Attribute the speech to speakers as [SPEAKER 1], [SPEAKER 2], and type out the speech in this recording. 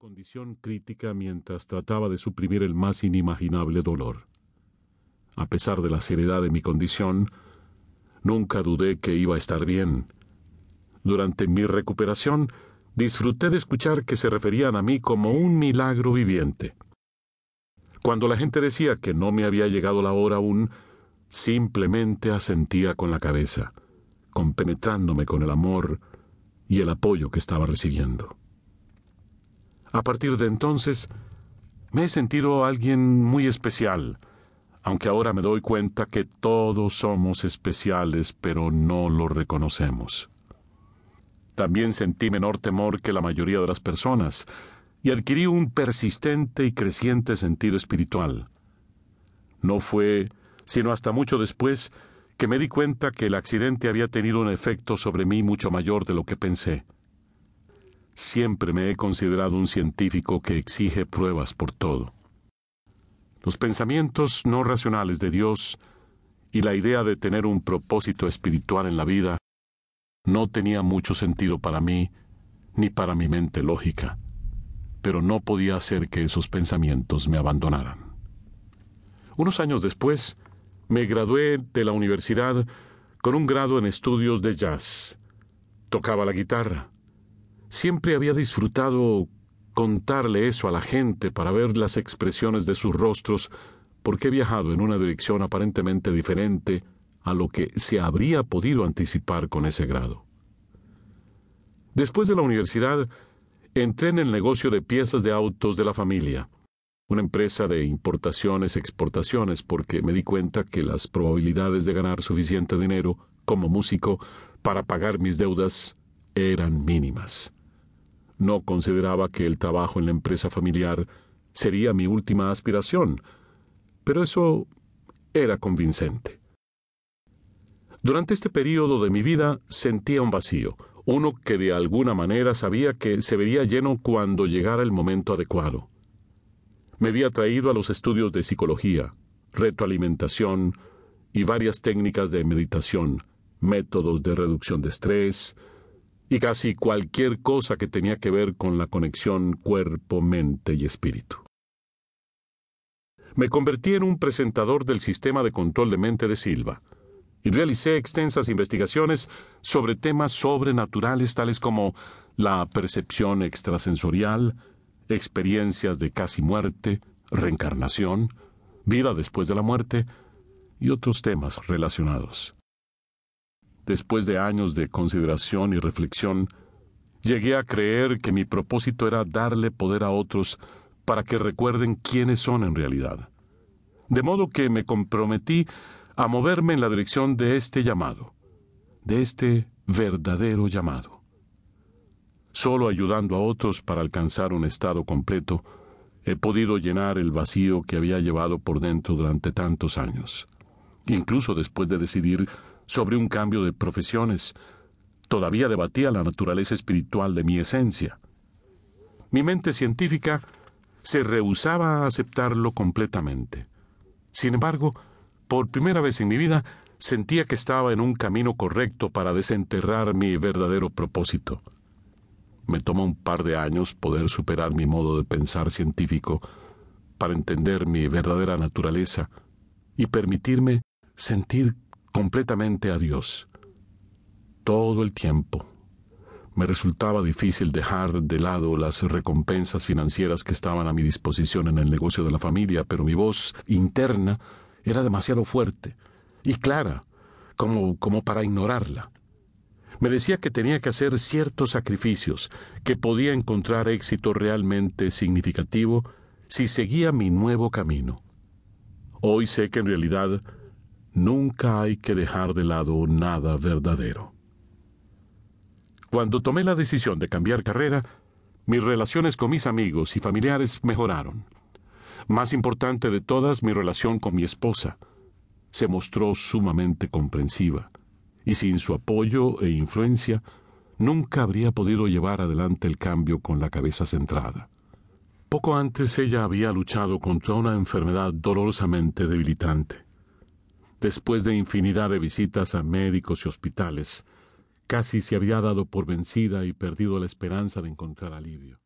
[SPEAKER 1] condición crítica mientras trataba de suprimir el más inimaginable dolor. A pesar de la seriedad de mi condición, nunca dudé que iba a estar bien. Durante mi recuperación, disfruté de escuchar que se referían a mí como un milagro viviente. Cuando la gente decía que no me había llegado la hora aún, simplemente asentía con la cabeza, compenetrándome con el amor y el apoyo que estaba recibiendo. A partir de entonces, me he sentido alguien muy especial, aunque ahora me doy cuenta que todos somos especiales, pero no lo reconocemos. También sentí menor temor que la mayoría de las personas, y adquirí un persistente y creciente sentido espiritual. No fue sino hasta mucho después que me di cuenta que el accidente había tenido un efecto sobre mí mucho mayor de lo que pensé. Siempre me he considerado un científico que exige pruebas por todo. Los pensamientos no racionales de Dios y la idea de tener un propósito espiritual en la vida no tenía mucho sentido para mí ni para mi mente lógica, pero no podía hacer que esos pensamientos me abandonaran. Unos años después, me gradué de la universidad con un grado en estudios de jazz. Tocaba la guitarra Siempre había disfrutado contarle eso a la gente para ver las expresiones de sus rostros, porque he viajado en una dirección aparentemente diferente a lo que se habría podido anticipar con ese grado. Después de la universidad, entré en el negocio de piezas de autos de la familia, una empresa de importaciones-exportaciones, porque me di cuenta que las probabilidades de ganar suficiente dinero como músico para pagar mis deudas eran mínimas. No consideraba que el trabajo en la empresa familiar sería mi última aspiración, pero eso era convincente. Durante este periodo de mi vida sentía un vacío, uno que de alguna manera sabía que se vería lleno cuando llegara el momento adecuado. Me había traído a los estudios de psicología, retroalimentación y varias técnicas de meditación, métodos de reducción de estrés, y casi cualquier cosa que tenía que ver con la conexión cuerpo, mente y espíritu. Me convertí en un presentador del sistema de control de mente de Silva y realicé extensas investigaciones sobre temas sobrenaturales tales como la percepción extrasensorial, experiencias de casi muerte, reencarnación, vida después de la muerte y otros temas relacionados. Después de años de consideración y reflexión, llegué a creer que mi propósito era darle poder a otros para que recuerden quiénes son en realidad. De modo que me comprometí a moverme en la dirección de este llamado, de este verdadero llamado. Solo ayudando a otros para alcanzar un estado completo, he podido llenar el vacío que había llevado por dentro durante tantos años. Incluso después de decidir sobre un cambio de profesiones. Todavía debatía la naturaleza espiritual de mi esencia. Mi mente científica se rehusaba a aceptarlo completamente. Sin embargo, por primera vez en mi vida, sentía que estaba en un camino correcto para desenterrar mi verdadero propósito. Me tomó un par de años poder superar mi modo de pensar científico para entender mi verdadera naturaleza y permitirme sentir completamente a Dios. Todo el tiempo. Me resultaba difícil dejar de lado las recompensas financieras que estaban a mi disposición en el negocio de la familia, pero mi voz interna era demasiado fuerte y clara como, como para ignorarla. Me decía que tenía que hacer ciertos sacrificios, que podía encontrar éxito realmente significativo si seguía mi nuevo camino. Hoy sé que en realidad Nunca hay que dejar de lado nada verdadero. Cuando tomé la decisión de cambiar carrera, mis relaciones con mis amigos y familiares mejoraron. Más importante de todas, mi relación con mi esposa. Se mostró sumamente comprensiva, y sin su apoyo e influencia, nunca habría podido llevar adelante el cambio con la cabeza centrada. Poco antes ella había luchado contra una enfermedad dolorosamente debilitante. Después de infinidad de visitas a médicos y hospitales, casi se había dado por vencida y perdido la esperanza de encontrar alivio.